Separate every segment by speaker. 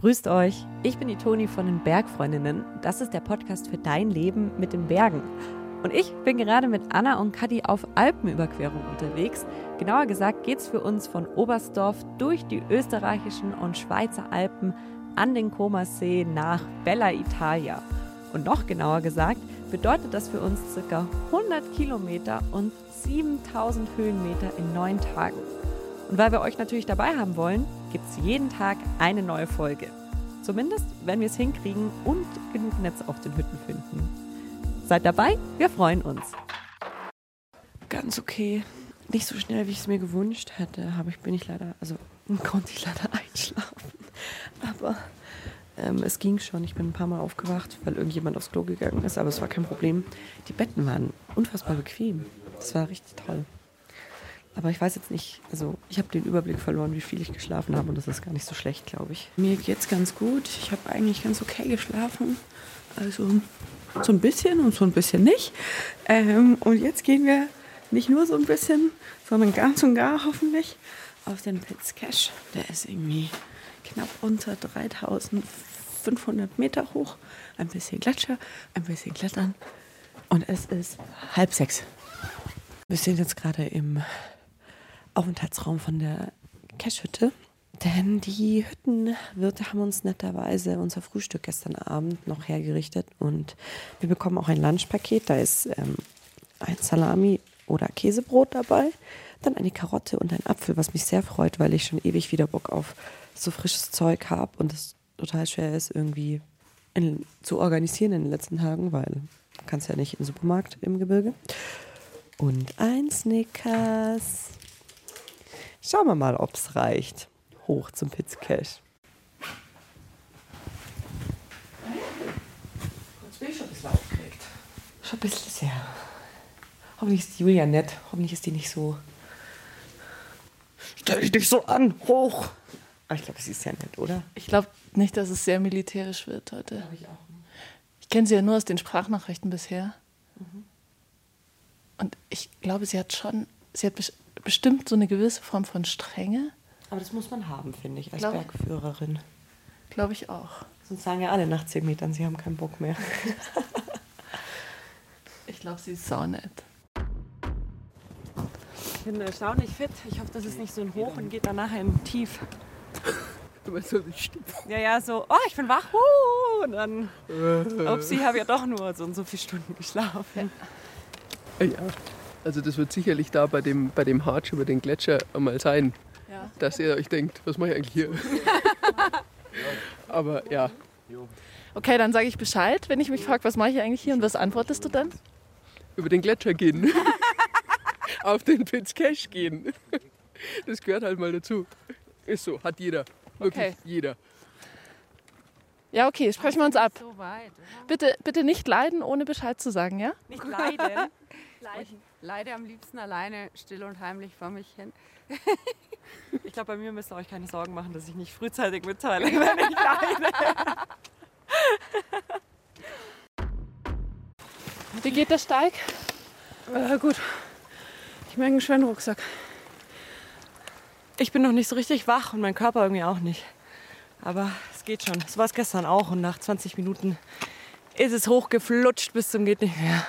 Speaker 1: Grüßt euch, ich bin die Toni von den Bergfreundinnen. Das ist der Podcast für dein Leben mit den Bergen. Und ich bin gerade mit Anna und Kadi auf Alpenüberquerung unterwegs. Genauer gesagt geht es für uns von Oberstdorf durch die österreichischen und Schweizer Alpen an den Comersee nach Bella Italia. Und noch genauer gesagt bedeutet das für uns ca. 100 Kilometer und 7000 Höhenmeter in neun Tagen. Und weil wir euch natürlich dabei haben wollen, gibt es jeden Tag eine neue Folge. Zumindest, wenn wir es hinkriegen und genug Netz auf den Hütten finden. Seid dabei, wir freuen uns. Ganz okay. Nicht so schnell, wie ich es mir gewünscht hätte, habe ich, bin ich leider, also konnte ich leider einschlafen. Aber ähm, es ging schon. Ich bin ein paar Mal aufgewacht, weil irgendjemand aufs Klo gegangen ist, aber es war kein Problem. Die Betten waren unfassbar bequem. Das war richtig toll. Aber ich weiß jetzt nicht, also ich habe den Überblick verloren, wie viel ich geschlafen habe und das ist gar nicht so schlecht, glaube ich. Mir geht es ganz gut. Ich habe eigentlich ganz okay geschlafen. Also so ein bisschen und so ein bisschen nicht. Ähm, und jetzt gehen wir nicht nur so ein bisschen, sondern ganz und gar hoffentlich auf den Pitz Cache. Der ist irgendwie knapp unter 3500 Meter hoch. Ein bisschen Gletscher, ein bisschen Klettern. Und es ist halb sechs. Wir sind jetzt gerade im Aufenthaltsraum von der Cashhütte. Denn die Hüttenwirte haben uns netterweise unser Frühstück gestern Abend noch hergerichtet und wir bekommen auch ein Lunchpaket. Da ist ähm, ein Salami oder Käsebrot dabei, dann eine Karotte und ein Apfel, was mich sehr freut, weil ich schon ewig wieder Bock auf so frisches Zeug habe und es total schwer ist, irgendwie in, zu organisieren in den letzten Tagen, weil du kannst ja nicht den Supermarkt im Gebirge. Und ein Snickers. Schauen wir mal, ob es reicht. Hoch zum Pitzcash. Jetzt bin ich schon ein bisschen aufgeregt. Schon ein bisschen sehr. Hoffentlich ist Julia nett. Hoffentlich ist die nicht so. Stell dich nicht so an. Hoch. Aber ich glaube, sie ist sehr nett, oder?
Speaker 2: Ich glaube nicht, dass es sehr militärisch wird heute.
Speaker 1: Glaube ich auch.
Speaker 2: Ich kenne sie ja nur aus den Sprachnachrichten bisher. Und ich glaube, sie hat schon, sie hat bestimmt so eine gewisse Form von Strenge.
Speaker 1: Aber das muss man haben, finde ich, als
Speaker 2: Glaub-
Speaker 1: Bergführerin.
Speaker 2: Glaube ich auch.
Speaker 1: Sonst sagen ja alle nach 10 Metern, sie haben keinen Bock mehr.
Speaker 2: Ich glaube, sie ist saunett.
Speaker 1: Ich bin erstaunlich fit. Ich hoffe, das ist nicht so ein Hoch und geht dann nachher in Tief. Ja, ja, so, oh, ich bin wach. Uh, und dann, upsie, habe ja doch nur so und so viele Stunden geschlafen.
Speaker 3: Ja, also das wird sicherlich da bei dem, bei dem Hartsch über den Gletscher einmal sein,
Speaker 2: Ja.
Speaker 3: dass ihr euch denkt, was mache ich eigentlich hier? Aber ja,
Speaker 2: Okay, dann sage ich Bescheid, wenn ich mich frage, was mache ich eigentlich hier und was antwortest du dann?
Speaker 3: über den Gletscher gehen. Auf den Pitz Cache gehen. Das gehört halt mal dazu. Ist so, hat jeder. Wirklich
Speaker 2: Okay.
Speaker 3: jeder.
Speaker 2: Ja, okay, sprechen wir uns ab.
Speaker 4: So weit.
Speaker 2: Bitte, bitte nicht leiden, ohne Bescheid zu sagen, ja?
Speaker 1: Nicht leiden.
Speaker 4: Ich leide am liebsten alleine still und heimlich vor mich hin.
Speaker 1: Ich glaube, bei mir müsst ihr euch keine Sorgen machen, dass ich nicht frühzeitig mitteile, wenn ich leide.
Speaker 2: Wie geht der Steig?
Speaker 4: Äh, gut. Ich merke einen schweren Rucksack.
Speaker 1: Ich bin noch nicht so richtig wach und mein Körper irgendwie auch nicht. Aber es geht schon. So war es gestern auch und nach 20 Minuten ist es hochgeflutscht bis zum geht nicht mehr.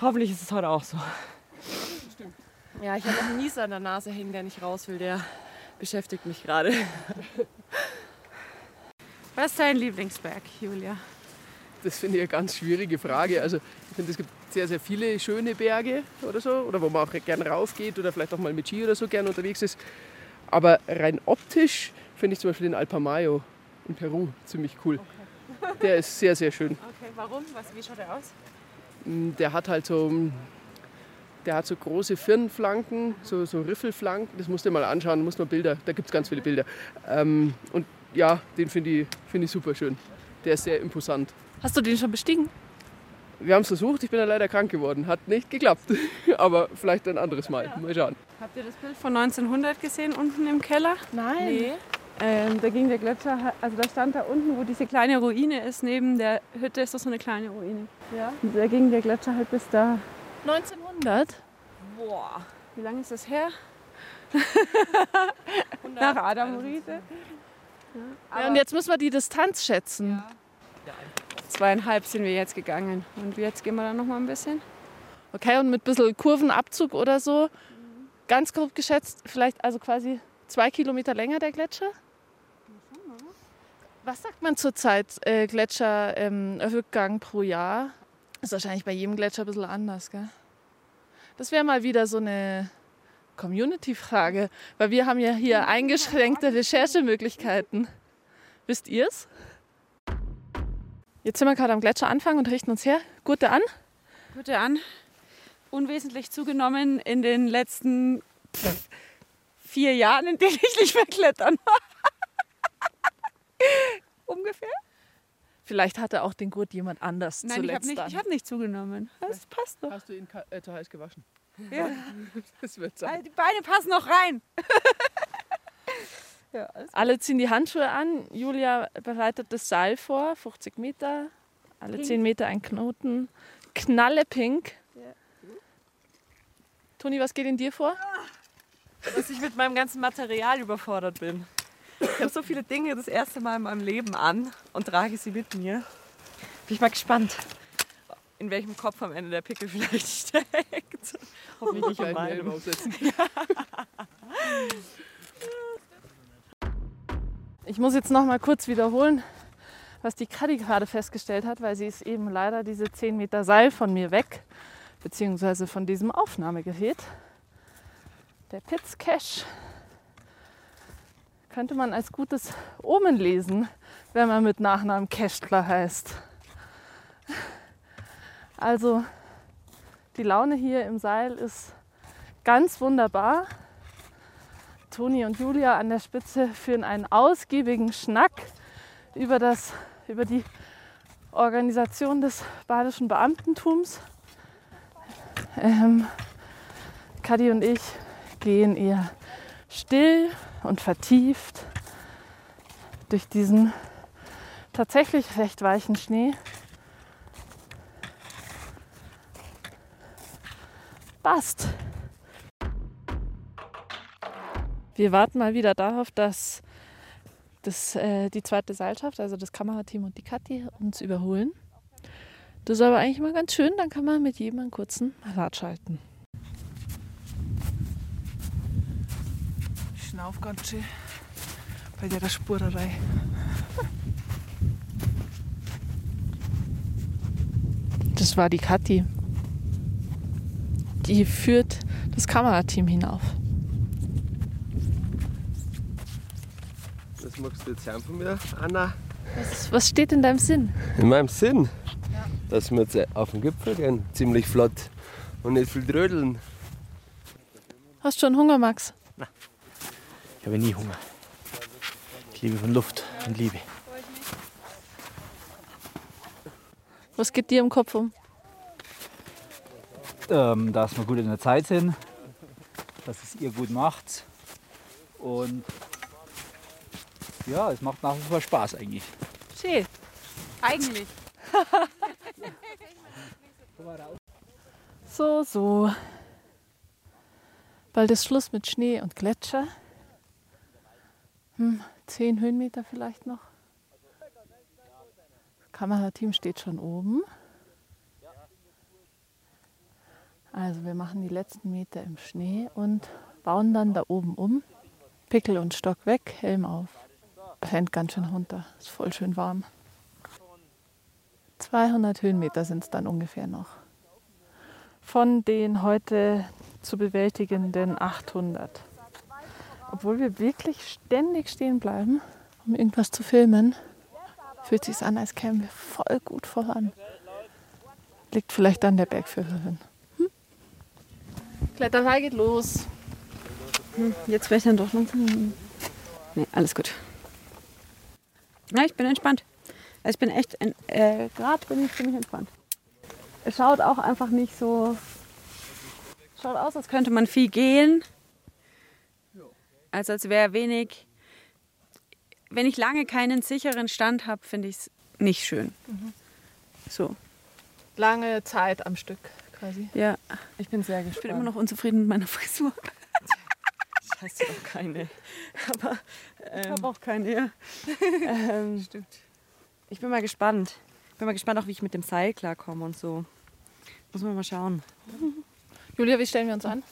Speaker 1: Hoffentlich ist es heute auch so. Ja, ich habe noch einen Nieser an der Nase hängen, der nicht raus will. Der beschäftigt mich gerade.
Speaker 4: Was ist dein Lieblingsberg, Julia?
Speaker 3: Das finde ich eine ganz schwierige Frage. Also ich finde, es gibt sehr, sehr viele schöne Berge oder so, oder wo man auch gern raufgeht oder vielleicht auch mal mit Ski oder so gern unterwegs ist. Aber rein optisch finde ich zum Beispiel den Alpamayo in Peru ziemlich cool. Der ist sehr, sehr schön.
Speaker 4: Okay, warum? Was, wie schaut er aus?
Speaker 3: Der hat halt so, der hat so große Firnflanken, so, so Riffelflanken. Das musst du dir mal anschauen, musst mal Bilder, da gibt es ganz viele Bilder. Ähm, und ja, den finde ich, find ich super schön. Der ist sehr imposant.
Speaker 2: Hast du den schon bestiegen?
Speaker 3: Wir haben es versucht, ich bin ja leider krank geworden. Hat nicht geklappt. Aber vielleicht ein anderes Mal. Mal schauen.
Speaker 4: Habt ihr das Bild von 1900 gesehen, unten im Keller?
Speaker 2: Nein.
Speaker 4: Ähm, da ging der Gletscher, also da stand da unten, wo diese kleine Ruine ist, neben der Hütte ist doch so eine kleine Ruine.
Speaker 2: Ja.
Speaker 4: Und da ging der Gletscher halt bis da.
Speaker 2: 1900?
Speaker 1: Boah.
Speaker 4: Wie lange ist das her? Nach Adam Riese.
Speaker 2: Ja, und jetzt müssen wir die Distanz schätzen.
Speaker 4: Zweieinhalb sind wir jetzt gegangen. Und jetzt gehen wir dann noch mal ein bisschen.
Speaker 2: Okay, und mit ein bisschen Kurvenabzug oder so, ganz grob geschätzt, vielleicht also quasi zwei Kilometer länger der Gletscher? Was sagt man zurzeit äh, Gletscherrückgang ähm, pro Jahr? Ist wahrscheinlich bei jedem Gletscher ein bisschen anders, gell? Das wäre mal wieder so eine Community-Frage, weil wir haben ja hier eingeschränkte Recherchemöglichkeiten. Wisst ihr's? Jetzt sind wir gerade am Gletscheranfang und richten uns her. Gute an.
Speaker 4: Gute an. Unwesentlich zugenommen in den letzten pff, vier Jahren, in denen ich nicht mehr klettern war. Ungefähr?
Speaker 2: Vielleicht hatte auch den Gurt jemand anders
Speaker 4: Nein, ich habe
Speaker 2: zuletzt
Speaker 4: nicht, hab nicht zugenommen. Das passt doch.
Speaker 3: Hast du ihn äh, zu heiß gewaschen?
Speaker 4: Ja.
Speaker 3: Das wird sein.
Speaker 4: Die Beine passen noch rein. ja, alles
Speaker 2: Alle ziehen die Handschuhe an. Julia bereitet das Seil vor, 50 Meter. Alle
Speaker 4: Pink.
Speaker 2: 10 Meter ein Knoten. Knalle pink.
Speaker 4: Ja.
Speaker 2: Toni, was geht in dir vor?
Speaker 1: dass ich mit meinem ganzen Material überfordert bin. Ich habe so viele Dinge das erste Mal in meinem Leben an und trage sie mit mir. Bin ich mal gespannt, in welchem Kopf am Ende der Pickel vielleicht steckt. Hoffentlich nicht in meinem.
Speaker 3: aufsetzen.
Speaker 2: Ich muss jetzt noch mal kurz wiederholen, was die Kadi gerade festgestellt hat, weil sie ist eben leider diese 10 Meter Seil von mir weg, beziehungsweise von diesem Aufnahmegerät. Der Pitz Cash könnte man als gutes Omen lesen, wenn man mit Nachnamen Cashler heißt. Also die Laune hier im Seil ist ganz wunderbar. Toni und Julia an der Spitze führen einen ausgiebigen Schnack über, das, über die Organisation des badischen Beamtentums. Ähm, Kadi und ich gehen eher still und vertieft durch diesen tatsächlich recht weichen Schnee. Passt. Wir warten mal wieder darauf, dass das, äh, die zweite Seilschaft, also das Kamerateam und die Kathi, uns überholen. Das ist aber eigentlich immer ganz schön, dann kann man mit jedem einen kurzen Rad schalten. Schnauf ganz schön bei der Spurerei. Das war die Kathi. Die führt das Kamerateam hinauf.
Speaker 5: Was magst du jetzt hören von mir, Anna?
Speaker 2: Was, was steht in deinem Sinn?
Speaker 5: In meinem Sinn, dass wir jetzt auf den Gipfel gehen, ziemlich flott und nicht viel drödeln.
Speaker 2: Hast du schon Hunger, Max?
Speaker 6: Ich habe nie Hunger. Ich liebe von Luft und Liebe.
Speaker 2: Was geht dir im Kopf um?
Speaker 6: Ähm, dass wir gut in der Zeit sind, dass es ihr gut macht und ja, es macht nach wie vor Spaß eigentlich.
Speaker 2: Schön.
Speaker 4: Eigentlich.
Speaker 2: So, so. Bald ist Schluss mit Schnee und Gletscher. Hm, zehn Höhenmeter vielleicht noch. Das Kamerateam steht schon oben. Also wir machen die letzten Meter im Schnee und bauen dann da oben um. Pickel und Stock weg, Helm auf. Brennt ganz schön runter, ist voll schön warm. 200 Höhenmeter sind es dann ungefähr noch von den heute zu bewältigenden 800. Obwohl wir wirklich ständig stehen bleiben, um irgendwas zu filmen, fühlt sich an, als kämen wir voll gut voran. Liegt vielleicht an der Bergführerin. Hm? Kletterei geht los.
Speaker 4: Hm, jetzt wäre ich dann doch langsam. Nee, alles gut. Ja, ich bin entspannt. Also ich bin echt, äh, gerade bin ich ziemlich entspannt. Es schaut auch einfach nicht so, schaut aus, als könnte man viel gehen. Also als wäre wenig, wenn ich lange keinen sicheren Stand habe, finde ich es nicht schön. So,
Speaker 2: Lange Zeit am Stück quasi.
Speaker 4: ja.
Speaker 2: Ich bin sehr
Speaker 4: Ich bin
Speaker 2: gespannt.
Speaker 4: immer noch unzufrieden mit meiner Frisur. hast du doch keine. Aber
Speaker 2: Ich
Speaker 4: ähm,
Speaker 2: habe auch keine. Ja.
Speaker 4: ähm,
Speaker 1: Stimmt.
Speaker 4: ich bin mal gespannt. Ich bin mal gespannt, auch wie ich mit dem Seil klarkomme und so. Muss man mal schauen.
Speaker 2: Julia, wie stellen wir uns an?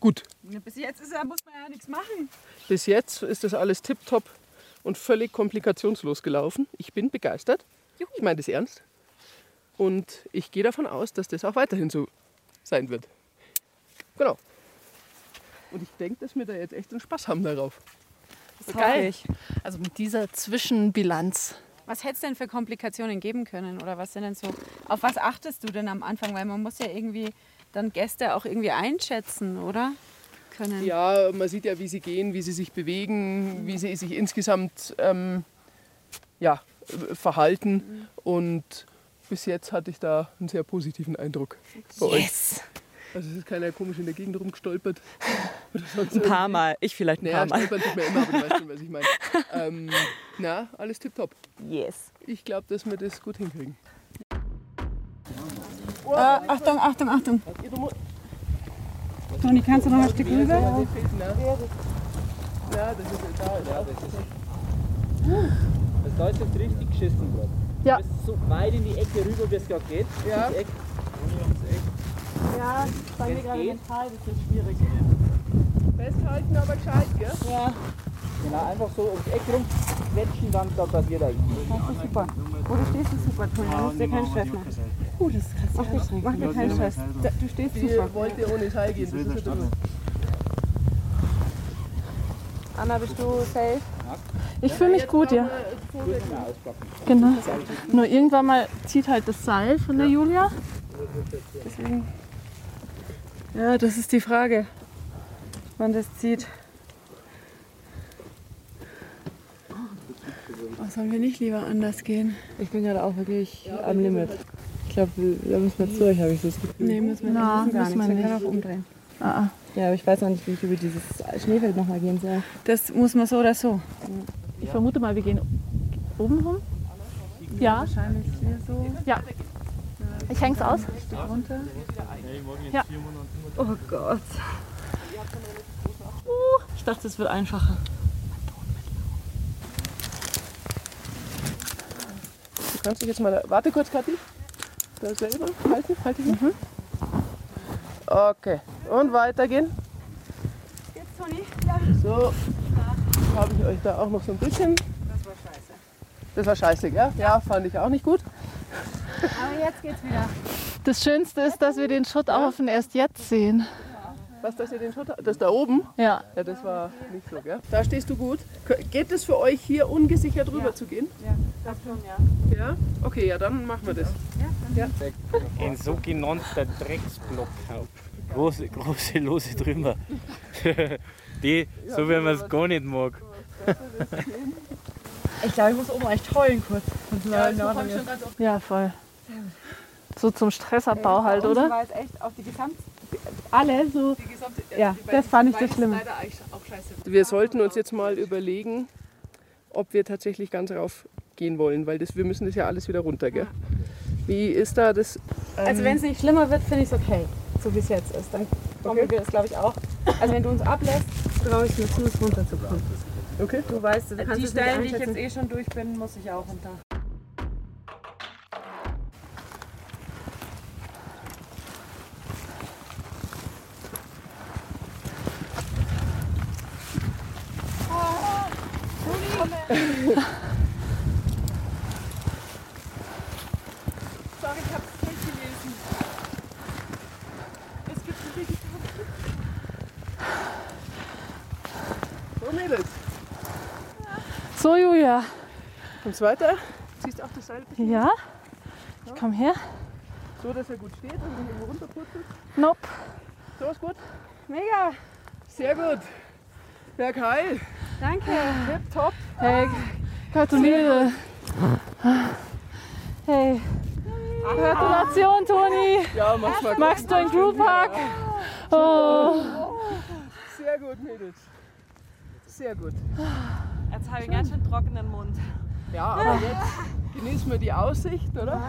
Speaker 3: Gut,
Speaker 4: Bis jetzt ist ja, muss man ja nichts machen.
Speaker 3: bis jetzt ist das alles tipptopp und völlig komplikationslos gelaufen. Ich bin begeistert. Ich meine das ernst. Und ich gehe davon aus, dass das auch weiterhin so sein wird. Genau. Und ich denke, dass wir da jetzt echt einen Spaß haben darauf.
Speaker 4: Das
Speaker 2: Geil.
Speaker 4: ich.
Speaker 2: Also mit dieser Zwischenbilanz.
Speaker 4: Was hätte es denn für Komplikationen geben können? Oder was sind denn so. Auf was achtest du denn am Anfang? Weil man muss ja irgendwie dann Gäste auch irgendwie einschätzen, oder? Können.
Speaker 3: Ja, man sieht ja, wie sie gehen, wie sie sich bewegen, wie sie sich insgesamt ähm, ja, verhalten. Und bis jetzt hatte ich da einen sehr positiven Eindruck bei euch.
Speaker 4: Yes!
Speaker 3: Also es ist keiner komisch in der Gegend rumgestolpert. Oder sonst
Speaker 4: Ein paar Mal. Ich vielleicht ein
Speaker 3: Naja,
Speaker 4: paar Mal.
Speaker 3: stolpern tut man immer, aber du weißt schon, was ich meine. Ähm, na, alles tipptopp.
Speaker 4: Yes.
Speaker 3: Ich glaube, dass wir das gut hinkriegen.
Speaker 4: Äh, Achtung, Achtung, Achtung. Toni, kannst du noch ein Stück rüber?
Speaker 3: Ja, das ist da. Ja, das ist
Speaker 6: Also da ist jetzt richtig geschissen worden.
Speaker 2: Ja.
Speaker 6: Du bist so weit in die Ecke rüber, wie es gerade geht.
Speaker 3: Ja.
Speaker 6: Ecke.
Speaker 2: Ja, bei
Speaker 6: mir gerade
Speaker 2: den Teil, das ist schwierig.
Speaker 3: Festhalten, aber gescheit, gell?
Speaker 6: Genau, einfach so ums Eck rum quetschen, dann da passiert eigentlich.
Speaker 4: Das ist super. Wo du stehst, ist super, Toni. Du musst dir keinen Stress machen. Uh, das ist krass. Mach dir, mach dir keinen Stress. Da- Du stehst
Speaker 3: Die
Speaker 4: super.
Speaker 3: wollte ohne Seil gehen. Das ist
Speaker 4: Anna, bist du safe?
Speaker 2: Ich fühle mich gut, ja. Genau. Nur irgendwann mal zieht halt das Seil von der Julia.
Speaker 4: Ja, das ist die Frage, wann das zieht. Oh, sollen wir nicht lieber anders gehen?
Speaker 1: Ich bin gerade auch wirklich am Limit. Ich glaube, da müssen wir durch, habe ich so das Gefühl.
Speaker 4: Nee, müssen wir nicht.
Speaker 2: Na,
Speaker 4: müssen gar
Speaker 2: müssen wir
Speaker 4: nichts. Wir
Speaker 2: nicht.
Speaker 4: können auch umdrehen.
Speaker 2: Ah, ah.
Speaker 1: Ja, aber ich weiß noch nicht, wie ich über dieses Schneefeld nochmal gehen soll.
Speaker 4: Das muss man so oder so.
Speaker 2: Ich vermute mal, wir gehen oben rum. Ja,
Speaker 4: Wahrscheinlich hier so.
Speaker 2: ja. Ich häng's aus.
Speaker 4: runter.
Speaker 2: Ja.
Speaker 4: Oh Gott.
Speaker 2: Ich dachte, es wird einfacher.
Speaker 3: Du kannst dich jetzt mal. Warte kurz, Kathi. Da selber. Halten, halt dich mal.
Speaker 4: Mhm.
Speaker 3: Okay. Und weitergehen.
Speaker 4: Jetzt, Toni.
Speaker 3: So. Habe ich euch da auch noch so ein bisschen.
Speaker 4: Das war scheiße.
Speaker 3: Das war scheiße, gell? Ja, fand ich auch nicht gut.
Speaker 4: Aber jetzt geht's wieder.
Speaker 2: Das Schönste ist, dass wir den Schutthaufen erst jetzt sehen.
Speaker 3: Was, dass ihr den Schutt Das da oben?
Speaker 2: Ja.
Speaker 3: Ja, das war nicht so, gell? Da stehst du gut. Geht es für euch hier ungesichert rüber zu gehen?
Speaker 4: Ja, das schon, ja.
Speaker 3: Ja? Okay, ja, dann machen wir das.
Speaker 7: Ein sogenannter Drecksblock. Große, große, lose Trümmer. Die, so wie man es gar nicht mag.
Speaker 1: Ich glaube, ich muss oben echt heulen kurz.
Speaker 3: Ja.
Speaker 2: Ja, voll. So zum Stressabbau halt, oder?
Speaker 4: war es echt auf die Gesamt... Alle so...
Speaker 3: Die gesamte,
Speaker 4: Ja, das fand ich das Schlimme.
Speaker 3: Wir sollten uns jetzt mal überlegen, ob wir tatsächlich ganz rauf gehen wollen, weil das, wir müssen das ja alles wieder runter, gell? Wie ist da das?
Speaker 4: Also wenn es nicht schlimmer wird, finde ich es okay, so wie es jetzt ist. Dann kommen wir das, glaube ich, auch. Also wenn du uns ablässt, traue ich mir zu, es runterzukommen.
Speaker 3: Okay.
Speaker 4: Du weißt, du kannst
Speaker 1: Die Stellen, die ich jetzt eh schon durch bin, muss ich auch runter.
Speaker 3: Sorry, ich habe es durchgelesen. Es gibt ein Vegetarier. So Mädels,
Speaker 2: So, Julia.
Speaker 3: Kommst weiter. Ziehst auch das Seil ein bisschen
Speaker 2: Ja? Ich komm her.
Speaker 3: so, dass er gut steht und nicht irgendwo runterpurzelt.
Speaker 2: Nope.
Speaker 3: So ist gut.
Speaker 4: Mega,
Speaker 3: Sehr gut. Bergheil.
Speaker 4: danke.
Speaker 3: Tip top.
Speaker 2: Hey, gratuliere. Hey. Gratulation, Toni.
Speaker 3: Ja, mach's mal.
Speaker 2: Magst du einen Crewpark? Oh.
Speaker 3: Sehr gut, Mädels. Sehr gut.
Speaker 1: Jetzt habe ich ganz schön trockenen Mund.
Speaker 3: Ja, aber jetzt genießen wir die Aussicht, oder?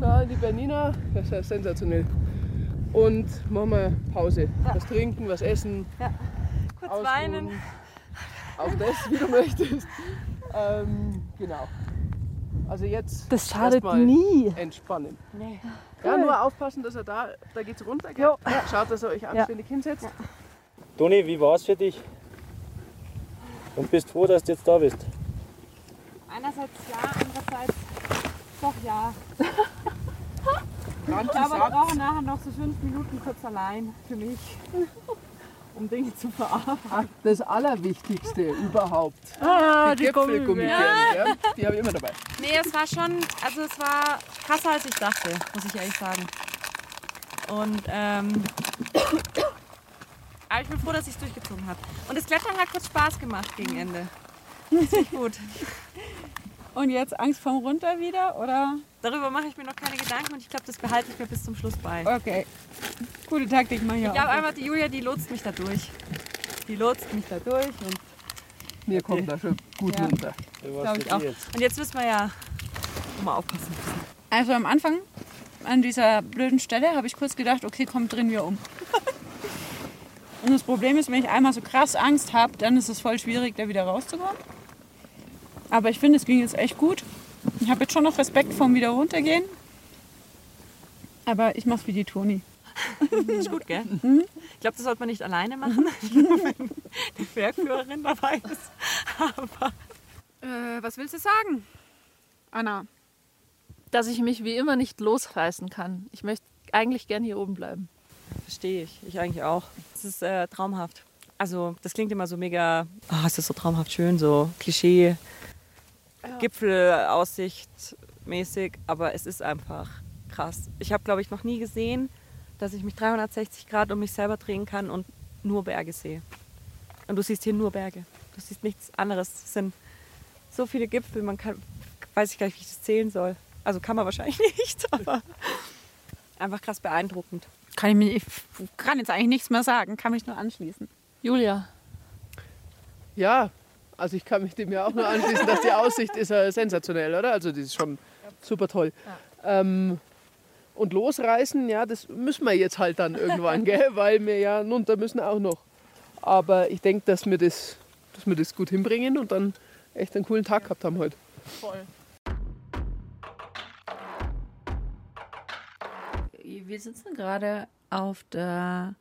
Speaker 3: Da in die Bernina, das ist ja sensationell. Und machen wir Pause. Was trinken, was essen. Ausruhen,
Speaker 1: weinen.
Speaker 3: Auf das, wie du möchtest. Ähm, genau. Also jetzt
Speaker 2: Das schadet
Speaker 3: erstmal
Speaker 2: nie.
Speaker 3: entspannen. Ja, nur aufpassen, dass er da, da geht's runter. Gell? Schaut, dass ihr euch anständig hinsetzt.
Speaker 7: Toni, wie war es für dich? Und bist froh, dass du jetzt da bist?
Speaker 1: Einerseits ja, andererseits doch ja. Ich glaube, wir
Speaker 3: gesagt,
Speaker 1: brauchen nachher noch so fünf Minuten kurz allein für mich, um Dinge zu verarbeiten.
Speaker 3: das Allerwichtigste überhaupt.
Speaker 1: Ah,
Speaker 3: die Gipfelgummibären, ja. die habe ich immer dabei.
Speaker 1: Nee, es war schon, also es war krasser als ich dachte, muss ich ehrlich sagen. Und ähm, aber ich bin froh, dass ich es durchgezogen habe. Und das Klettern hat kurz Spaß gemacht gegen Ende. Richtig gut.
Speaker 4: Und jetzt Angst vorm Runter wieder, oder?
Speaker 1: Darüber mache ich mir noch keine Gedanken und ich glaube, das behalte ich mir bis zum Schluss bei.
Speaker 4: Okay. Gute Taktik, mach ich
Speaker 1: glaube einfach, die Julia, die lotst mich da durch. Die lotst mich da durch und,
Speaker 3: Wir kommen da schon gut
Speaker 4: Ja.
Speaker 3: runter.
Speaker 7: Wie war's
Speaker 4: Glaub
Speaker 7: für
Speaker 4: ich auch.
Speaker 7: jetzt?
Speaker 1: und jetzt müssen wir ja mal aufpassen.
Speaker 4: Also am Anfang, an dieser blöden Stelle, habe ich kurz gedacht, okay, komm, drehen wir um. Und das Problem ist, wenn ich einmal so krass Angst habe, dann ist es voll schwierig, da wieder rauszukommen. Aber ich finde, es ging jetzt echt gut. Ich habe jetzt schon noch Respekt vorm wieder runtergehen. Aber ich mach's wie die Toni.
Speaker 1: Ist gut, gell? Ich glaube, das sollte man nicht alleine machen. Wenn die Bergführerin dabei ist. Aber äh, was willst du sagen?
Speaker 4: Anna.
Speaker 2: Dass ich mich wie immer nicht losreißen kann. Ich möchte eigentlich gern hier oben bleiben.
Speaker 1: Verstehe ich. Ich eigentlich auch. Es ist äh, traumhaft. Also, das klingt immer so mega, oh, es ist so traumhaft schön, so Klischee, Gipfelaussicht mäßig, aber es ist einfach krass. Ich habe, glaube ich, noch nie gesehen, dass ich mich 360 Grad um mich selber drehen kann und nur Berge sehe. Und du siehst hier nur Berge. Du siehst nichts anderes. Es sind so viele Gipfel, man kann, weiß ich gar nicht, wie ich das zählen soll. Also kann man wahrscheinlich nicht, aber einfach krass beeindruckend.
Speaker 4: Kann ich, mir, ich kann jetzt eigentlich nichts mehr sagen, kann mich nur anschließen.
Speaker 2: Julia,
Speaker 3: Ja, also ich kann mich dem ja auch nur anschließen, dass die Aussicht ist ja sensationell, oder? Also die ist schon super toll. Ähm, und losreißen, ja, das müssen wir jetzt halt dann irgendwann, gell? weil wir ja runter müssen auch noch. Aber ich denke, dass wir das, dass wir das gut hinbringen und dann echt einen coolen Tag gehabt haben heute.
Speaker 4: Wir sitzen gerade auf der.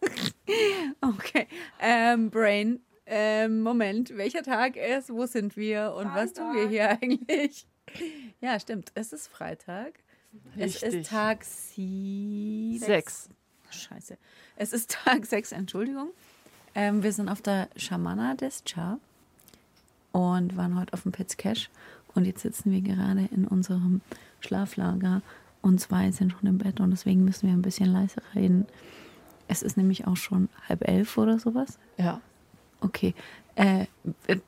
Speaker 4: okay. Ähm, Brain. Ähm, Moment, welcher Tag ist? Wo sind wir? Und was tun wir hier eigentlich? Ja, stimmt. Es ist Freitag. Es
Speaker 2: Richtig.
Speaker 4: ist Tag sie
Speaker 2: sechs.
Speaker 4: Scheiße. Es ist Tag 6, Entschuldigung. Ähm, wir sind auf der Shamana Descha und waren heute auf dem Pets Cash. Und jetzt sitzen wir gerade in unserem Schlaflager und zwei sind schon im Bett und deswegen müssen wir ein bisschen leiser reden. Es ist nämlich auch schon halb elf oder sowas.
Speaker 2: Ja.
Speaker 4: Okay. Äh,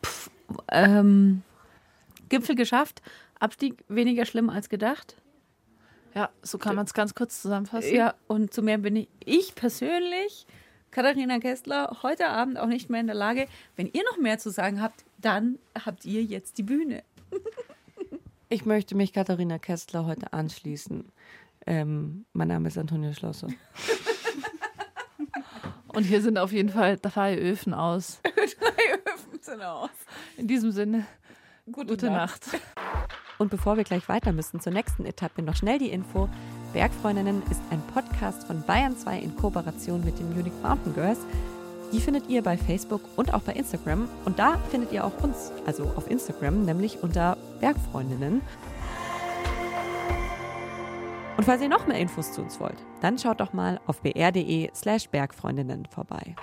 Speaker 4: pf, ähm, Gipfel geschafft. Abstieg weniger schlimm als gedacht.
Speaker 2: Ja, so kann man es ganz kurz zusammenfassen.
Speaker 4: Ja, und zu mehr bin ich, ich persönlich, Katharina Kessler, heute Abend auch nicht mehr in der Lage. Wenn ihr noch mehr zu sagen habt, dann habt ihr jetzt die Bühne.
Speaker 1: Ich möchte mich Katharina Kessler heute anschließen. Ähm, mein Name ist Antonia Schlosser.
Speaker 2: Und hier sind auf jeden Fall drei Öfen aus. In diesem Sinne, gute, Nacht.
Speaker 1: Und bevor wir gleich weiter müssen zur nächsten Etappe, noch schnell die Info. Bergfreundinnen ist ein Podcast von Bayern 2 in Kooperation mit den Unique Mountain Girls. Die findet ihr bei Facebook und auch bei Instagram. Und da findet ihr auch uns, also auf Instagram, nämlich unter Bergfreundinnen. Und falls ihr noch mehr Infos zu uns wollt, dann schaut doch mal auf br.de slash Bergfreundinnen vorbei.